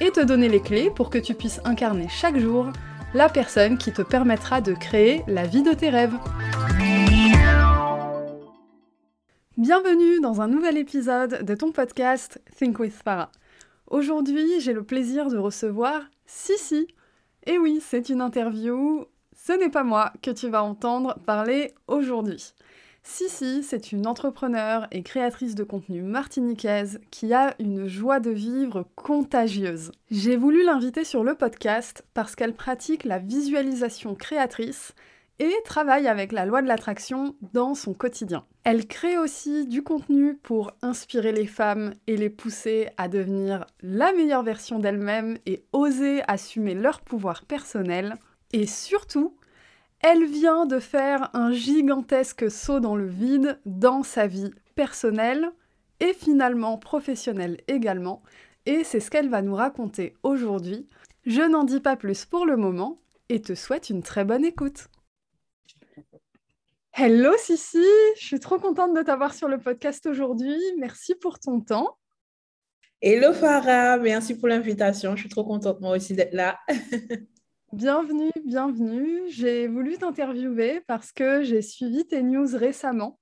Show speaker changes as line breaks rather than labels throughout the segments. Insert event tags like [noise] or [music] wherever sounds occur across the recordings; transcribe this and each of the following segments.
et te donner les clés pour que tu puisses incarner chaque jour la personne qui te permettra de créer la vie de tes rêves. Bienvenue dans un nouvel épisode de ton podcast Think with Farah. Aujourd'hui, j'ai le plaisir de recevoir Sissi. Et oui, c'est une interview. Ce n'est pas moi que tu vas entendre parler aujourd'hui. Sissi, c'est une entrepreneure et créatrice de contenu martiniquaise qui a une joie de vivre contagieuse. J'ai voulu l'inviter sur le podcast parce qu'elle pratique la visualisation créatrice et travaille avec la loi de l'attraction dans son quotidien. Elle crée aussi du contenu pour inspirer les femmes et les pousser à devenir la meilleure version d'elles-mêmes et oser assumer leur pouvoir personnel. Et surtout, elle vient de faire un gigantesque saut dans le vide dans sa vie personnelle et finalement professionnelle également. Et c'est ce qu'elle va nous raconter aujourd'hui. Je n'en dis pas plus pour le moment et te souhaite une très bonne écoute. Hello Sissi, je suis trop contente de t'avoir sur le podcast aujourd'hui. Merci pour ton temps.
Hello Farah, merci pour l'invitation. Je suis trop contente moi aussi d'être là. [laughs]
bienvenue, bienvenue. J'ai voulu t'interviewer parce que j'ai suivi tes news récemment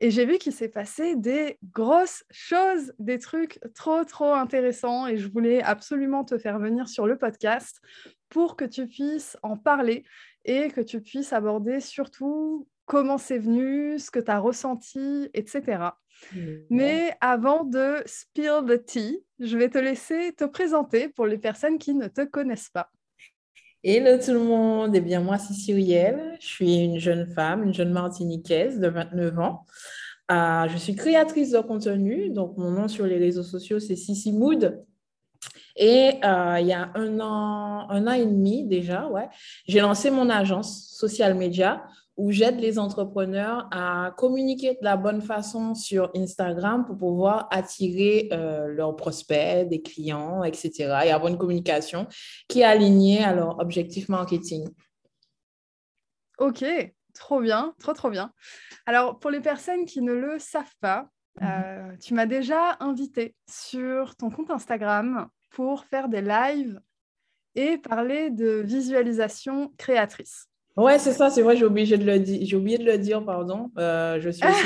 et j'ai vu qu'il s'est passé des grosses choses, des trucs trop, trop intéressants et je voulais absolument te faire venir sur le podcast pour que tu puisses en parler et que tu puisses aborder surtout comment c'est venu, ce que tu as ressenti, etc. Mais avant de spill the tea, je vais te laisser te présenter pour les personnes qui ne te connaissent pas.
Hello tout le monde, eh bien moi c'est Cyrielle, je suis une jeune femme, une jeune martiniquaise de 29 ans. Euh, je suis créatrice de contenu, donc mon nom sur les réseaux sociaux c'est Sissi Mood. Et euh, il y a un an, un an et demi déjà, ouais, j'ai lancé mon agence Social Media où j'aide les entrepreneurs à communiquer de la bonne façon sur Instagram pour pouvoir attirer euh, leurs prospects, des clients, etc. et avoir une communication qui est alignée à leur objectif marketing.
Ok, trop bien, trop, trop bien. Alors, pour les personnes qui ne le savent pas, mhm. euh, tu m'as déjà invité sur ton compte Instagram pour faire des lives et parler de visualisation créatrice.
Ouais, c'est ça, c'est vrai, j'ai oublié de le dire, j'ai oublié de le dire, pardon. Euh, je suis [laughs] aussi.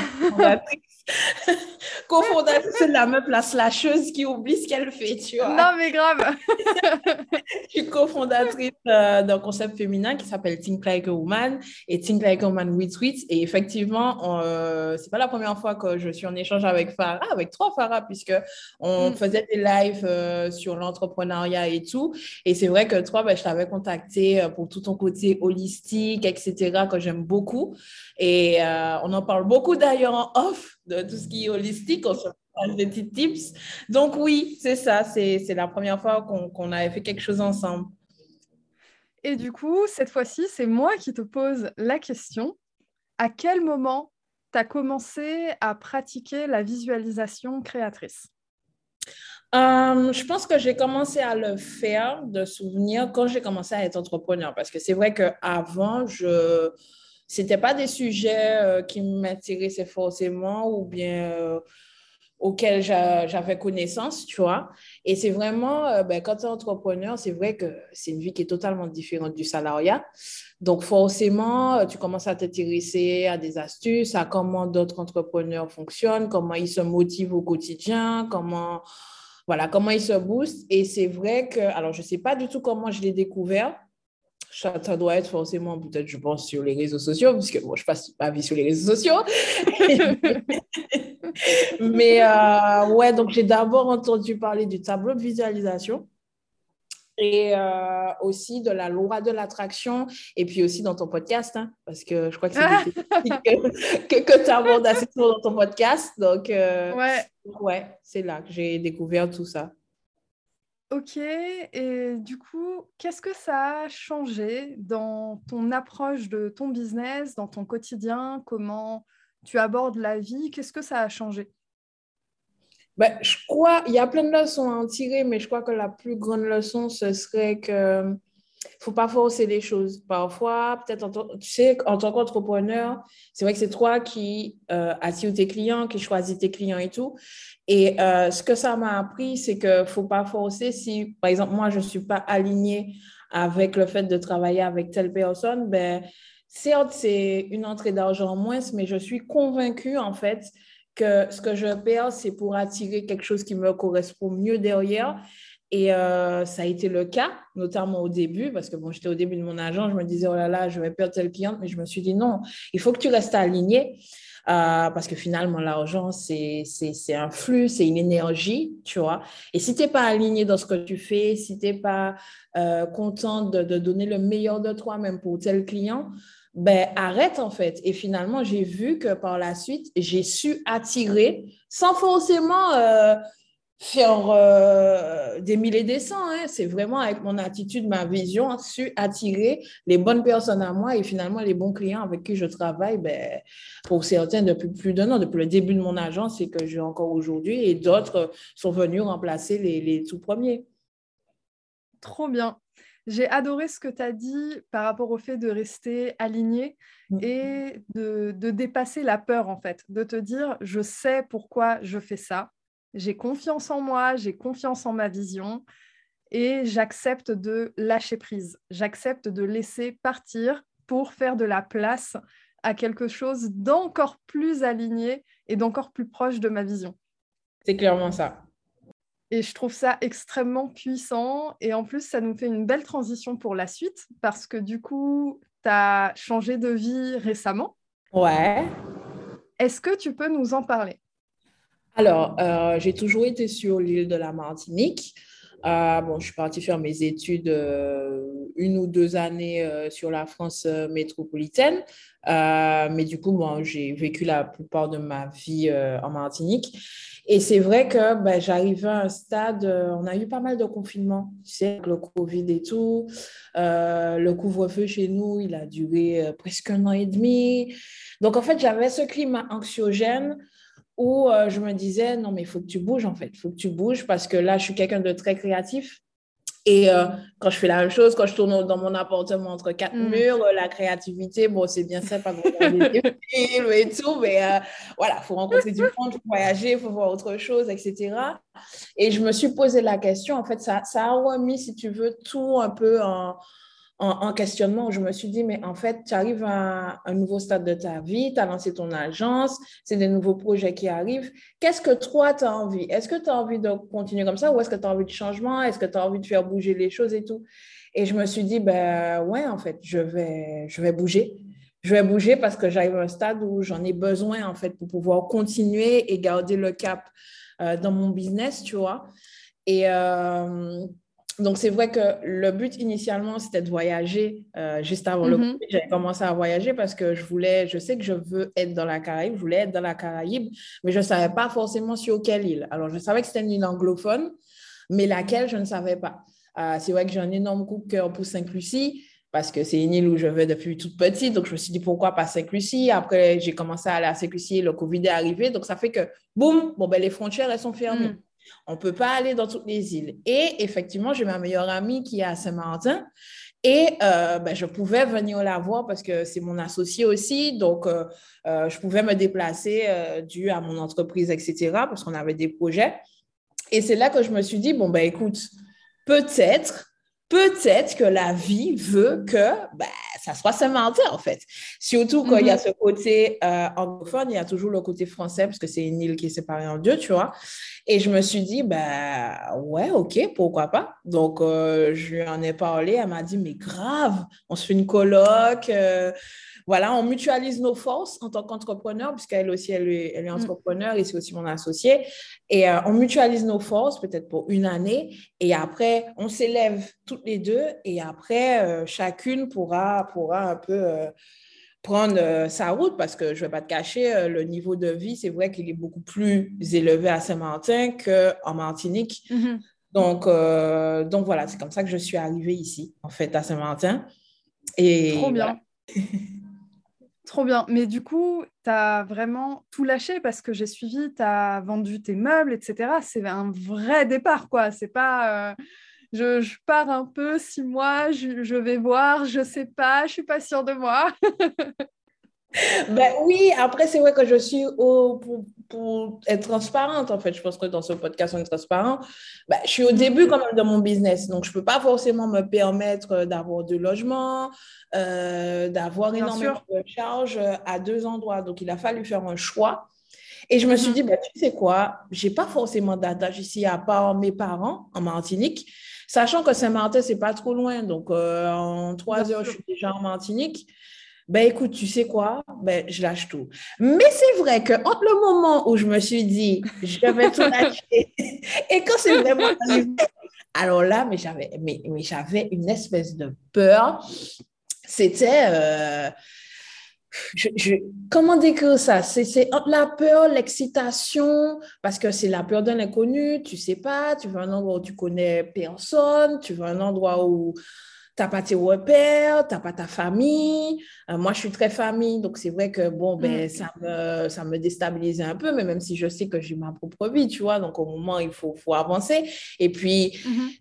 [laughs] co-fondatrice de la meuf, la slasheuse qui oublie ce qu'elle fait, tu vois.
Non, mais grave. [laughs]
je suis cofondatrice euh, d'un concept féminin qui s'appelle Think Like a Woman et Think Like a Woman with Tweets. Et effectivement, euh, c'est pas la première fois que je suis en échange avec Farah, avec trois Farah, puisque on mm. faisait des lives euh, sur l'entrepreneuriat et tout. Et c'est vrai que toi, ben, je t'avais contacté pour tout ton côté holistique, etc., que j'aime beaucoup. Et on en parle beaucoup d'ailleurs en off de tout ce qui est holistique, on se parle des petits tips. Donc oui, c'est ça, c'est la première fois qu'on avait fait quelque chose ensemble.
Et du coup, cette fois-ci, c'est moi qui te pose la question. À quel moment tu as commencé à pratiquer la visualisation créatrice?
Euh, je pense que j'ai commencé à le faire de souvenir quand j'ai commencé à être entrepreneur. Parce que c'est vrai qu'avant, je c'était pas des sujets euh, qui m'intéressaient forcément ou bien euh, auxquels j'avais connaissance, tu vois. Et c'est vraiment, euh, ben, quand tu es entrepreneur, c'est vrai que c'est une vie qui est totalement différente du salariat. Donc, forcément, tu commences à t'intéresser à des astuces, à comment d'autres entrepreneurs fonctionnent, comment ils se motivent au quotidien, comment, voilà, comment ils se boostent. Et c'est vrai que, alors, je ne sais pas du tout comment je l'ai découvert, ça, doit être forcément, peut-être, je pense, sur les réseaux sociaux, puisque moi, je passe ma vie sur les réseaux sociaux. [laughs] Mais euh, ouais, donc j'ai d'abord entendu parler du tableau de visualisation et euh, aussi de la loi de l'attraction, et puis aussi dans ton podcast, hein, parce que je crois que c'est que, que, tu abordes assez souvent dans ton podcast. Donc, euh, ouais, ouais c'est là que j'ai découvert tout ça.
Ok, et du coup, qu'est-ce que ça a changé dans ton approche de ton business, dans ton quotidien, comment tu abordes la vie? Qu'est-ce que ça a changé?
Ben, je crois, il y a plein de leçons à en tirer, mais je crois que la plus grande leçon, ce serait que faut pas forcer les choses. Parfois, peut-être, tu sais, en tant qu'entrepreneur, c'est vrai que c'est toi qui euh, tes clients, qui choisis tes clients et tout. Et euh, ce que ça m'a appris, c'est que faut pas forcer. Si, par exemple, moi, je suis pas alignée avec le fait de travailler avec telle personne, ben, certes, c'est une entrée d'argent en moins, mais je suis convaincue, en fait, que ce que je perds, c'est pour attirer quelque chose qui me correspond mieux derrière. Et euh, ça a été le cas, notamment au début, parce que bon, j'étais au début de mon agent, je me disais, oh là là, je vais perdre tel client, mais je me suis dit, non, il faut que tu restes aligné, euh, parce que finalement, l'argent, c'est un flux, c'est une énergie, tu vois. Et si tu n'es pas aligné dans ce que tu fais, si tu n'es pas euh, content de, de, donner le meilleur de toi-même pour tel client, ben arrête en fait. Et finalement, j'ai vu que par la suite, j'ai su attirer sans forcément faire euh, des milliers des cents. Hein. C'est vraiment avec mon attitude, ma vision, su attirer les bonnes personnes à moi et finalement les bons clients avec qui je travaille, ben, pour certains depuis plus d'un an, depuis le début de mon agence et que j'ai encore aujourd'hui, et d'autres sont venus remplacer les, les tout premiers.
Trop bien. J'ai adoré ce que tu as dit par rapport au fait de rester aligné mm. et de, de dépasser la peur, en fait, de te dire, je sais pourquoi je fais ça, j'ai confiance en moi, j'ai confiance en ma vision et j'accepte de lâcher prise. J'accepte de laisser partir pour faire de la place à quelque chose d'encore plus aligné et d'encore plus proche de ma vision.
C'est clairement ça.
Et je trouve ça extrêmement puissant. Et en plus, ça nous fait une belle transition pour la suite parce que du coup, tu as changé de vie récemment.
Ouais.
Est-ce que tu peux nous en parler?
Alors, euh, j'ai toujours été sur l'île de la Martinique. Euh, bon, je suis partie faire mes études euh, une ou deux années sur la France métropolitaine. mais du coup, bon, j'ai vécu la plupart de ma vie en Martinique. Et c'est vrai que ben, j'arrivais à un stade, on a eu pas mal de confinements, tu sais, avec le Covid et tout. le couvre-feu chez nous, il a duré presque un an et demi. Donc, en fait, j'avais ce climat anxiogène où euh, je me disais, non, mais il faut que tu bouges, en fait. Il faut que tu bouges parce que là, je suis quelqu'un de très créatif. Et euh, quand je fais la même chose, quand je tourne dans mon appartement entre quatre mm. murs, la créativité, bon, c'est bien sympa de regarder des films et tout, mais euh, voilà, il faut rencontrer du monde, il faut voyager, il faut voir autre chose, etc. Et je me suis posé la question, en fait, ça, ça a remis, si tu veux, tout un peu en, en, questionnement je me suis dit, mais en fait, tu arrives à un nouveau stade de ta vie, tu as lancé ton agence, c'est des nouveaux projets qui arrivent. Qu'est-ce que toi, tu as envie? Est-ce que tu as envie de continuer comme ça ou est-ce que tu as envie de changement? Est-ce que tu as envie de faire bouger les choses et tout? Et je me suis dit, ben ouais, en fait, je vais, je vais bouger. Je vais bouger parce que j'arrive à un stade où j'en ai besoin, en fait, pour pouvoir continuer et garder le cap euh, dans mon business, tu vois. Et, euh, donc, c'est vrai que le but initialement, c'était de voyager euh, juste avant le mhm. Covid. J'avais commencé à voyager parce que je voulais, je sais que je veux être dans la Caraïbe, je voulais être dans la Caraïbe, mais je ne savais pas forcément sur quelle île. Alors, je savais que c'était une île anglophone, mais laquelle, je ne savais pas. Euh, c'est vrai que j'ai un énorme coup de cœur pour Sainte-Lucie parce que c'est une île où je vais depuis toute petite. Donc, je me suis dit, pourquoi pas Sainte-Lucie? Après, j'ai commencé à aller à Sainte-Lucie, le Covid est arrivé. Donc, ça fait que, boum, bon, ben, les frontières, elles sont fermées. Mm. On ne peut pas aller dans toutes les îles. Et effectivement, j'ai ma meilleure amie qui est à Saint-Martin. Et euh, ben, je pouvais venir la voir parce que c'est mon associé aussi. Donc, euh, euh, je pouvais me déplacer dû à mon entreprise, etc., parce qu'on avait des projets. Et c'est là que je me suis dit, bon, ben écoute, peut-être peut-être que la vie veut que ben, ça soit Saint-Martin, en fait. Surtout quand il y a mhm. ce côté euh, anglophone, il y a toujours le côté français, parce que c'est une île qui est séparée en deux, tu vois. Et je me suis dit, ben ouais, ok, pourquoi pas. Donc, euh, je lui en ai parlé, elle m'a dit, mais grave, on se fait une colloque. Euh, voilà, on mutualise nos forces en tant qu'entrepreneur, puisqu'elle aussi, elle est, elle est mm. entrepreneur et c'est aussi mon associé. Et euh, on mutualise nos forces peut-être pour une année. Et après, on s'élève toutes les deux. Et après, euh, chacune pourra, pourra un peu euh, prendre sa route parce que je ne vais pas te cacher, le niveau de vie, c'est vrai qu'il est beaucoup plus élevé à Saint-Martin qu'en Martinique. Mm-hmm. Donc, euh, donc voilà, c'est comme ça que je suis arrivée ici, en fait, à Saint-Martin. Et
Trop bien. [laughs] Trop bien. Mais du coup, tu as vraiment tout lâché parce que j'ai suivi, tu as vendu tes meubles, etc. C'est un vrai départ, quoi. C'est pas. Euh, je, pars un peu, six mois, je, je, vais voir, je sais pas, je suis pas sûre de moi. [laughs]
ben oui, après, c'est vrai que je suis au, pour, pour, être transparente, en fait. Je pense que dans ce podcast, on est transparent. Ben, je suis au début quand même de mon business, donc je ne peux pas forcément me permettre d'avoir deux logements, euh, d'avoir énormément de charges à deux endroits. Donc, il a fallu faire un choix. Et je me suis mm-hmm. dit, ben, tu sais quoi, je n'ai pas forcément d'attache ici à part mes parents en Martinique, sachant que Saint-Martin, ce n'est pas trop loin. Donc, euh, en trois heures, je suis déjà en Martinique ben écoute, tu sais quoi, ben, je lâche tout. Mais c'est vrai que entre le moment où je me suis dit, je vais tout [laughs] lâcher, et quand c'est vraiment arrivé, alors là, mais j'avais, mais, mais j'avais une espèce de peur. C'était, euh, je, comment décrire ça? C'est la peur, l'excitation, parce que c'est la peur de l'inconnu, tu sais pas, tu veux un endroit où tu connais personne, tu veux un endroit où tu n'as pas tes repères, tu n'as pas ta famille. Euh, moi, je suis très famille, donc c'est vrai que bon, ben, mm. ça, me, ça me déstabilise un peu, mais même si je sais que j'ai ma propre vie, tu vois, donc au moment, il faut, faut avancer. Et puis, mm-hmm.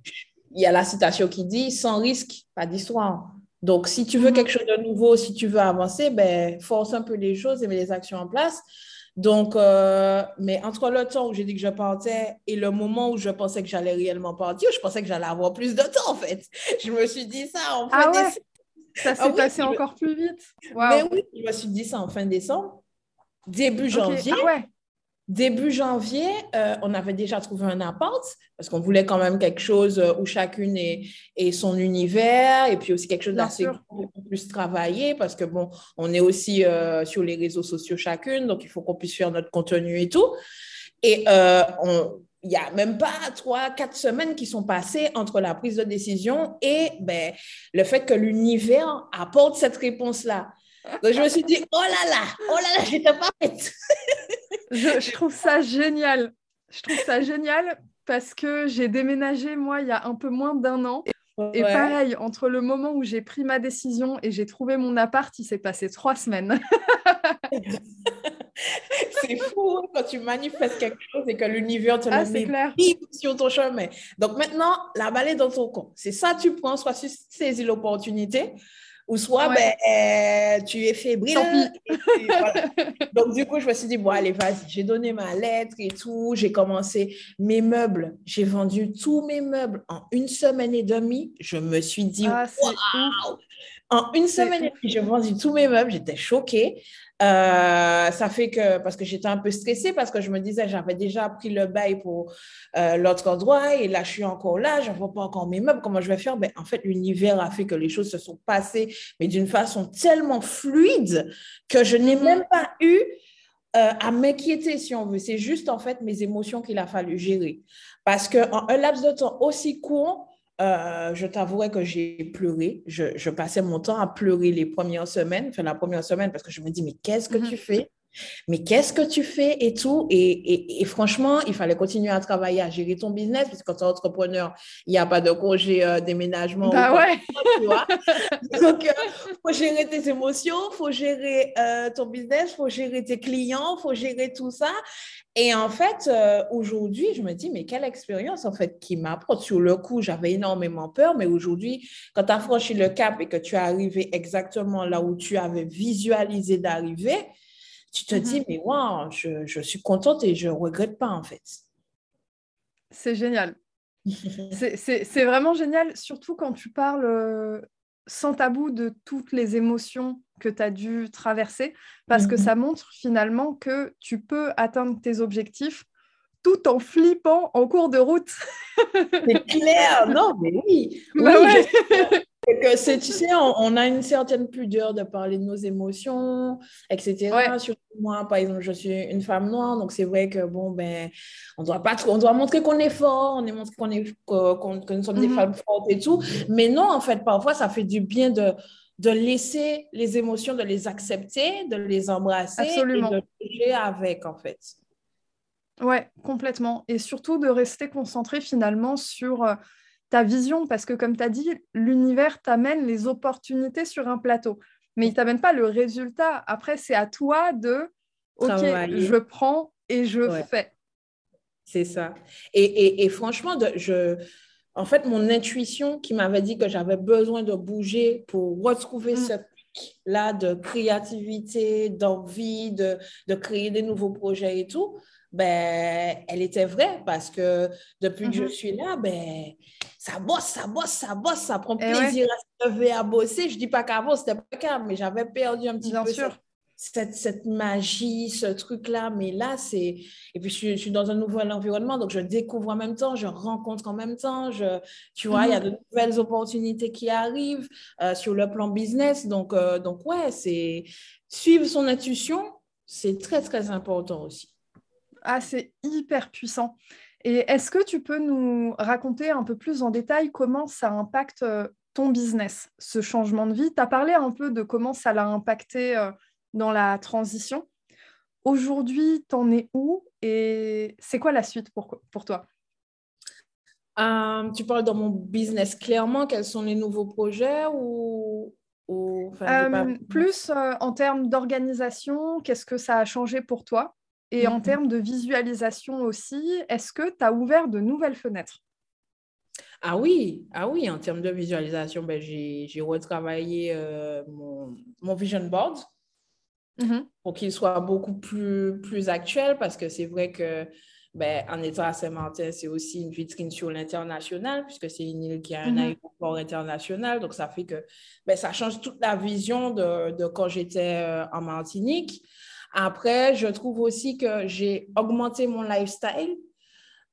il y a la citation qui dit sans risque, pas d'histoire. Donc, si tu veux mm-hmm. quelque chose de nouveau, si tu veux avancer, ben, force un peu les choses et mets les actions en place. Donc, euh, mais entre le temps où j'ai dit que je partais et le moment où je pensais que j'allais réellement partir, je pensais que j'allais avoir plus de temps, en fait. [laughs] Je me suis dit ça en fin
ah ouais. Ça s'est ah passé encore plus vite?
Mais oui, je me suis dit ça en fin décembre, début janvier. Ah ouais. Début janvier, euh, on avait déjà trouvé un appart parce qu'on voulait quand même quelque chose euh, où chacune ait, son univers et puis aussi quelque chose d'assez qu'on puisse travailler parce que bon, on est aussi euh, sur les réseaux sociaux chacune, donc il faut qu'on puisse faire notre contenu et tout. Et il n'y a même pas trois, quatre semaines qui sont passées entre la prise de décision et ben, le fait que l'univers apporte cette réponse-là. Donc, je me suis dit, oh là là, oh là là, j'étais pas prête.
Je, trouve ça génial. Je trouve ça génial parce que j'ai déménagé, moi, il y a un peu moins d'un an. Et pareil, entre le moment où j'ai pris ma décision et j'ai trouvé mon appart, il s'est passé trois semaines. [laughs]
c'est fou hein, quand tu manifestes quelque chose et que l'univers te ah, le met sur ton chemin. Donc maintenant, la balle est dans ton compte. C'est ça, tu prends, soit tu saisis l'opportunité, ou soit ben, euh, tu es fébrile. [laughs] Donc, du coup, je me suis dit, bon, allez, vas-y, j'ai donné ma lettre et tout. J'ai commencé mes meubles. J'ai vendu tous mes meubles en une semaine et demie. Je me suis dit, ah, En une semaine et demie, j'ai vendu tous mes meubles. J'étais choquée. Euh, ça fait que, parce que j'étais un peu stressée, parce que je me disais, j'avais déjà pris le bail pour euh, l'autre endroit, et là, je suis encore là, je ne vois pas encore mes meubles, comment je vais faire? Ben, En fait, l'univers a fait que les choses se sont passées, mais d'une façon tellement fluide que je n'ai même pas eu euh, à m'inquiéter, si on veut. C'est juste, en fait, mes émotions qu'il a fallu gérer. Parce qu'en un laps de temps aussi court, euh, je t'avouerai que j'ai pleuré. Je, passais mon temps à pleurer les premières semaines, enfin la première semaine, parce que je me dis, mais qu'est-ce que mm-hmm. tu fais? Mais qu'est-ce que tu fais et tout? Et, franchement, il fallait continuer à travailler, à gérer ton business, parce que quand tu es entrepreneur, il n'y a pas de congé euh, déménagement.
Bah ouais.
tu vois? [laughs] Donc, il euh, faut gérer tes émotions, il faut gérer euh, ton business, il faut gérer tes clients, il faut gérer tout ça. Et en fait, aujourd'hui, je me dis, mais quelle expérience, en fait, qui m'apporte. Sur le coup, j'avais énormément peur, mais aujourd'hui, quand tu as franchi le cap et que tu es arrivé exactement là où tu avais visualisé d'arriver, tu te dis, mm-hmm. mais waouh, je, je, suis contente et je ne regrette pas en fait.
C'est génial. [laughs] c'est vraiment génial, surtout quand tu parles euh, sans tabou de toutes les émotions que tu as dû traverser, parce que mm-hmm. ça montre finalement que tu peux atteindre tes objectifs tout en flippant en cours de route.
c'est clair, non, mais oui. [laughs] Bah c'est, tu sais, on, a une certaine pudeur de parler de nos émotions, etc. Surtout moi, par exemple, je suis une femme noire, donc c'est vrai que bon, ben, on doit pas on doit montrer qu'on est fort, on doit montrer qu'on est, que, nous sommes des mhm. femmes fortes et tout. Mais non, en fait, parfois, ça fait du bien de, de laisser les émotions, de les accepter, de les embrasser
Absolument.
et de jouer avec, en fait.
Ouais, complètement. Et surtout de rester concentré finalement sur euh, ta vision, parce que comme tu as dit, l'univers t'amène les opportunités sur un plateau, mais il t'amène pas le résultat. Après, c'est à toi de, ok, je prends et je fais.
C'est ça. Et, franchement, de, je, en fait, mon intuition qui m'avait dit que j'avais besoin de bouger pour retrouver mm. ce pic-là de créativité, d'envie, de, de créer des nouveaux projets et tout, ben, elle était vraie parce que depuis que je mm-hmm. suis là, ben, ça bosse, ça bosse, ça bosse, ça prend eh plaisir à se lever, à bosser. Je dis pas qu'avant, c'était pas calme, mais j'avais perdu un petit peu sûr cette, cette magie, ce truc-là. Mais là, c'est. Et puis, je suis, dans un nouvel environnement, donc je découvre en même temps, je rencontre en même temps. Je, tu vois, il y a mhm. de nouvelles opportunités qui arrivent euh, sur le plan business. Donc, euh, donc ouais, c'est. Suivre son intuition, c'est très, très important aussi.
Ah, c'est hyper puissant. Et est-ce que tu peux nous raconter un peu plus en détail comment ça impacte euh, ton business, ce changement de vie? Tu as parlé un peu de comment ça l'a impacté dans la transition. Aujourd'hui, t'en es où et c'est quoi la suite pour, pour toi?
Euh, Tu parles dans mon business clairement, quels sont les nouveaux projets ou,
euh, Plus euh, en termes d'organisation, qu'est-ce que ça a changé pour toi? Et en mhm. termes de visualisation aussi, est-ce que tu as ouvert de nouvelles fenêtres?
Ah oui, ah oui, en termes de visualisation, ben, j'ai retravaillé mon, mon, vision board. Mm-hmm. pour qu'il soit beaucoup plus, plus actuel parce que c'est vrai que ben, en étant à Saint-Martin, c'est aussi une vitrine sur l'international puisque c'est une île qui a un mm-hmm. aéroport international. Donc, ça fait que ben, ça change toute la vision de, de quand j'étais euh, en Martinique. Après, je trouve aussi que j'ai augmenté mon lifestyle.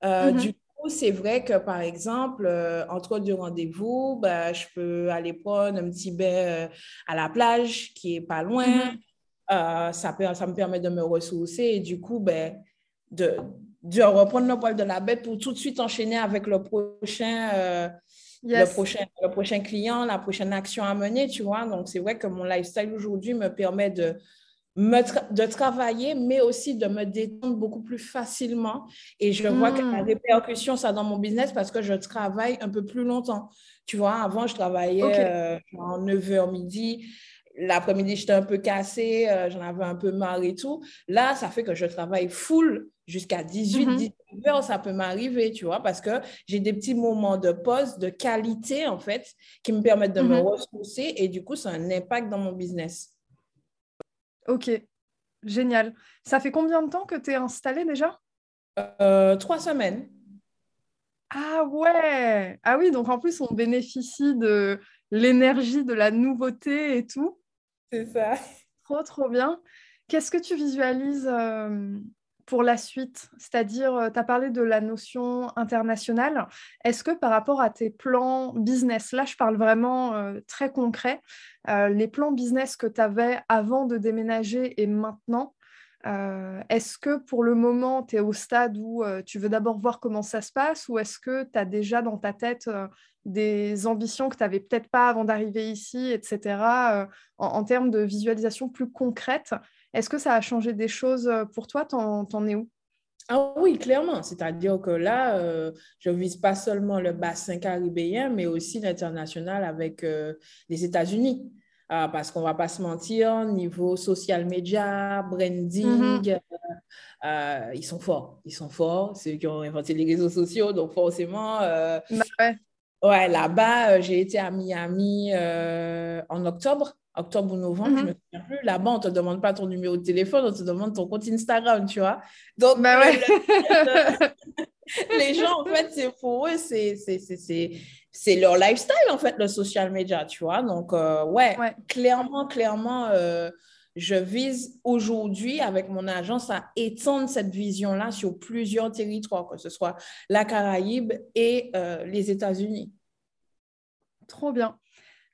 Euh, mm-hmm. Du coup, c'est vrai que, par exemple, euh, entre deux rendez-vous, ben, je peux aller prendre un petit bain à la plage qui est pas loin. Euh, ça, ça me permet de me ressourcer et du coup, ben, de, de reprendre le poil de la bête pour tout de suite enchaîner avec le prochain, euh, le, prochain, le prochain client, la prochaine action à mener, tu vois. Donc, c'est vrai que mon lifestyle aujourd'hui me permet de, me de travailler, mais aussi de me détendre beaucoup plus facilement. Et je vois que la hmm. répercussion, ça dans mon business parce que je travaille un peu plus longtemps. Tu vois, avant, je travaillais euh, en 9h midi. L'après-midi, j'étais un peu cassée, euh, j'en avais un peu marre et tout. Là, ça fait que je travaille full jusqu'à 18, 19 mm-hmm. heures, ça peut m'arriver, tu vois, parce que j'ai des petits moments de pause, de qualité, en fait, qui me permettent de me mm-hmm. ressourcer et du coup, ça a un impact dans mon business.
Ok, génial. Ça fait combien de temps que tu es installée déjà?
Euh, Trois semaines.
Ah ouais Ah oui, donc en plus, on bénéficie de l'énergie de la nouveauté et tout.
C'est ça.
Trop, trop bien. Qu'est-ce que tu visualises euh, pour la suite C'est-à-dire, euh, tu as parlé de la notion internationale. Est-ce que par rapport à tes plans business, là je parle vraiment euh, très concret, les plans business que tu avais avant de déménager et maintenant, est-ce que pour le moment, tu es au stade où tu veux d'abord voir comment ça se passe ou est-ce que tu as déjà dans ta tête des ambitions que tu n'avais peut-être pas avant d'arriver ici, etc., euh, en, termes de visualisation plus concrète? Est-ce que ça a changé des choses euh, pour toi? T'en, es où?
Ah oui, clairement. C'est-à-dire que là, euh, je ne vise pas seulement le bassin caribéen, mais aussi l'international avec les États-Unis. Ah, parce qu'on ne va pas se mentir, niveau social media, branding, mm-hmm. ils sont forts. Ils sont forts. C'est eux qui ont inventé les réseaux sociaux, donc forcément, bah ouais. Ouais, là-bas, euh, j'ai été à Miami euh, en octobre, octobre ou novembre, je mhm. me souviens plus. Là-bas, on ne te demande pas ton numéro de téléphone, on te demande ton compte Instagram, tu vois. Donc, bah [laughs] les gens, en fait, c'est pour eux, c'est leur lifestyle, en fait, le social media, tu vois. Donc, euh, ouais, clairement, clairement, je vise aujourd'hui avec mon agence à étendre cette vision-là sur plusieurs territoires, que ce soit la Caraïbe et euh, les États-Unis.
Trop bien.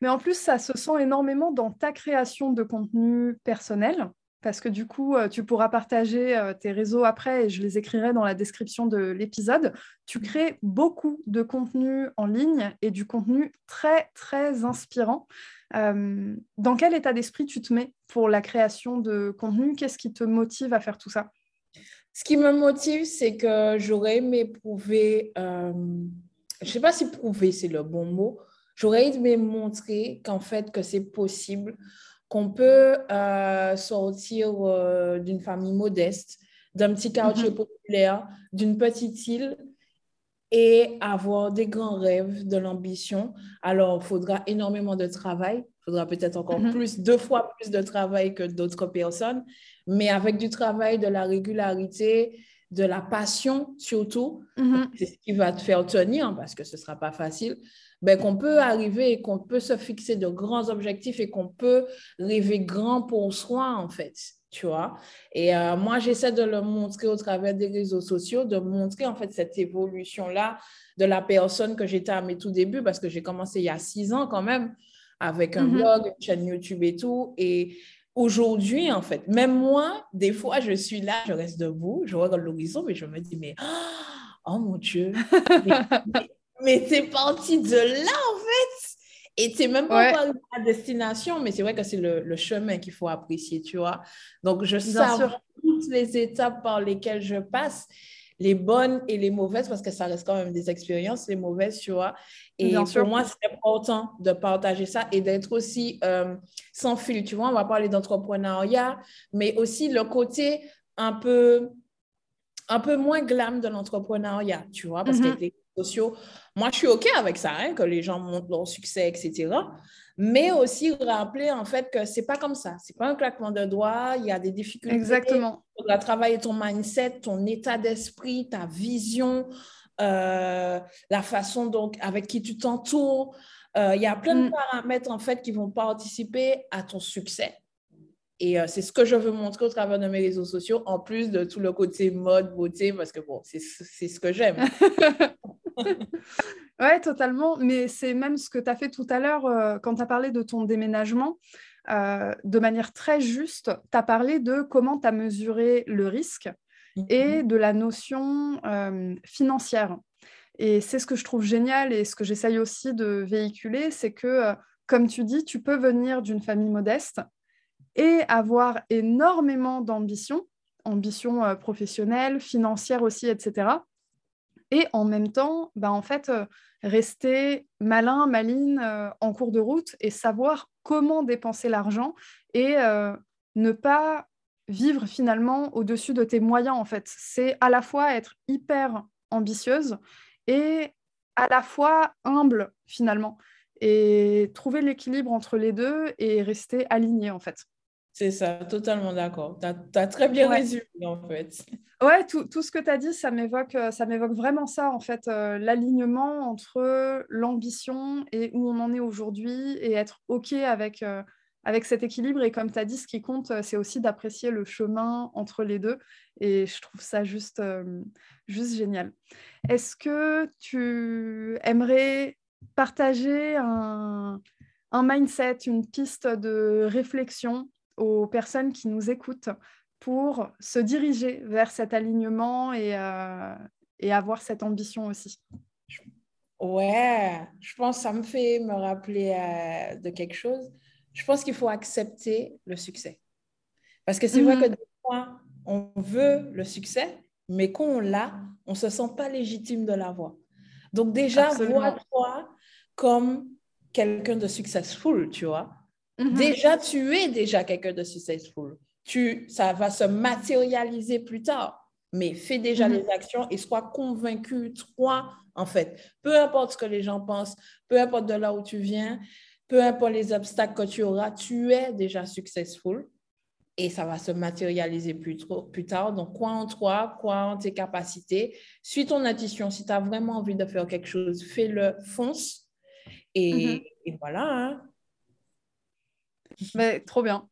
Mais en plus, ça se sent énormément dans ta création de contenu personnel, parce que du coup, euh, tu pourras partager euh, tes réseaux après et je les écrirai dans la description de l'épisode. Tu crées beaucoup de contenu en ligne et du contenu très, très inspirant. Euh, dans quel état d'esprit tu te mets pour la création de contenu? Qu'est-ce qui te motive à faire tout ça?
Ce qui me motive, c'est que j'aurais aimé prouver, je ne sais pas si prouver c'est le bon mot, j'aurais aimé montrer qu'en fait, que c'est possible, qu'on peut euh, sortir euh, d'une famille modeste, d'un petit quartier mm-hmm. populaire, d'une petite île et avoir des grands rêves, de l'ambition. Alors, il faudra énormément de travail, il faudra peut-être encore mm-hmm. plus, deux fois plus de travail que d'autres personnes, mais avec du travail, de la régularité, de la passion surtout, mm-hmm. c'est ce qui va te faire tenir parce que ce ne sera pas facile, ben, qu'on peut arriver et qu'on peut se fixer de grands objectifs et qu'on peut rêver grand pour soi en fait, tu vois. Et euh, moi, j'essaie de le montrer au travers des réseaux sociaux, de montrer en fait cette évolution-là de la personne que j'étais à mes tout débuts parce que j'ai commencé il y a six ans quand même avec un mm-hmm. blog, une chaîne YouTube et tout. Et aujourd'hui, en fait, même moi, des fois, je suis là, je reste debout, je regarde l'horizon, mais je me dis, mais [gasps] oh mon Dieu, mais, c'est parti de là, en fait. Et c'est même pas ouais. la destination, mais c'est vrai que c'est le, chemin qu'il faut apprécier, tu vois. Donc, je sais toutes les étapes par lesquelles je passe les bonnes et les mauvaises, parce que ça reste quand même des expériences, les mauvaises, tu vois. Et pour moi, c'est important de partager ça et d'être aussi euh, sans fil, tu vois. On va parler d'entrepreneuriat, mais aussi le côté un peu, un peu moins glam de l'entrepreneuriat, tu vois, parce mm-hmm. que les sociaux, moi, je suis OK avec ça, hein, que les gens montrent leur succès, etc mais aussi rappeler en fait que c'est pas comme ça. C'est pas un claquement de doigts, il y a des difficultés.
Exactement.
Il faudra travailler ton mindset, ton état d'esprit, ta vision, euh, la façon donc avec qui tu t'entoures. Euh, il y a plein de mm. paramètres en fait qui vont participer à ton succès. Et euh, c'est ce que je veux montrer au travers de mes réseaux sociaux, en plus de tout le côté mode, beauté, parce que bon, c'est ce que j'aime. [laughs]
Oui, totalement. Mais c'est même ce que tu as fait tout à l'heure euh, quand tu as parlé de ton déménagement. Euh, de manière très juste, tu as parlé de comment tu as mesuré le risque et mhm. de la notion euh, financière. Et c'est ce que je trouve génial et ce que j'essaye aussi de véhiculer, c'est que, comme tu dis, tu peux venir d'une famille modeste et avoir énormément d'ambition, ambition professionnelle, financière aussi, etc et en même temps, bah, en fait, euh, rester malin, maline euh, en cours de route et savoir comment dépenser l'argent et euh, ne pas vivre finalement au-dessus de tes moyens, en fait. C'est à la fois être hyper ambitieuse et à la fois humble, finalement. Et trouver l'équilibre entre les deux et rester aligné, en fait.
C'est ça, totalement d'accord. Tu as, très bien résumé, en fait.
Ouais, tout, tout ce que tu as dit, ça m'évoque, euh, ça m'évoque vraiment ça, en fait, euh, l'alignement entre l'ambition et où on en est aujourd'hui et être OK avec, euh, avec cet équilibre. Et comme tu as dit, ce qui compte, c'est aussi d'apprécier le chemin entre les deux. Et je trouve ça juste, juste génial. Est-ce que tu aimerais partager un, un mindset, une piste de réflexion aux personnes qui nous écoutent pour se diriger vers cet alignement et, euh, et avoir cette ambition aussi
Ouais, je pense que ça me fait me rappeler euh, de quelque chose. Je pense qu'il faut accepter le succès. Parce que c'est vrai mhm. que des fois, on veut le succès, mais quand on l'a, on ne se sent pas légitime de l'avoir. Donc déjà, vois-toi comme quelqu'un de successful, tu vois. Mhm. Déjà, tu es déjà quelqu'un de successful. Tu, ça va se matérialiser plus tard, mais fais déjà mhm. les actions et sois convaincu, toi, en fait. Peu importe ce que les gens pensent, peu importe de là où tu viens, peu importe les obstacles que tu auras, tu es déjà successful et ça va se matérialiser plus, plus tard. Donc, crois en toi, crois en tes capacités, suis ton intuition. Si tu as vraiment envie de faire quelque chose, fais-le, fonce. Et, mhm. et voilà. Hein.
Mais trop bien.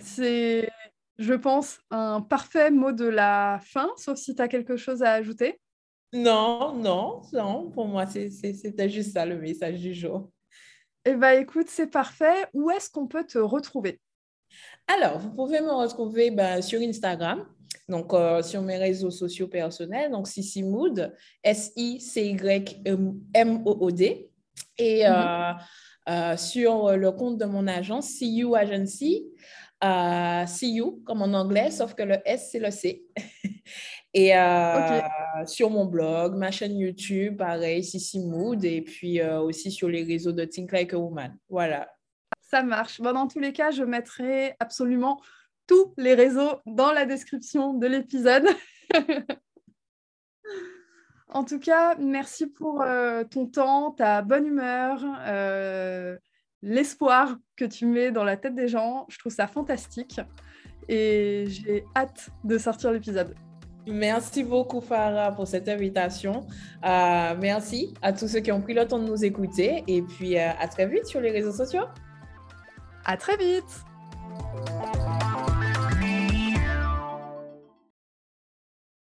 C'est, je pense, un parfait mot de la fin, sauf si tu as quelque chose à ajouter.
Non, non, non. Pour moi, c'était juste ça le message du jour.
Eh bien, écoute, c'est parfait. Où est-ce qu'on peut te retrouver?
Alors, vous pouvez me retrouver ben, sur Instagram, donc euh, sur mes réseaux sociaux personnels, donc Sissi Mood, S-I-C-Y-M-O-O-D. Et mhm. euh, euh, sur le compte de mon agence, CU Agency. Euh, see you, comme en anglais, sauf que le S, c'est le C. [laughs] et euh, sur mon blog, ma chaîne YouTube, pareil, Sissi Mood, et puis euh, aussi sur les réseaux de Think Like a Woman. Voilà.
Ça marche. Bon, dans tous les cas, je mettrai absolument tous les réseaux dans la description de l'épisode. [laughs] en tout cas, merci pour ton temps, ta bonne humeur l'espoir que tu mets dans la tête des gens. Je trouve ça fantastique et j'ai hâte de sortir l'épisode.
Merci beaucoup, Farah, pour cette invitation. Euh, merci à tous ceux qui ont pris le temps de nous écouter et puis euh, à très vite sur les réseaux sociaux.
À très vite!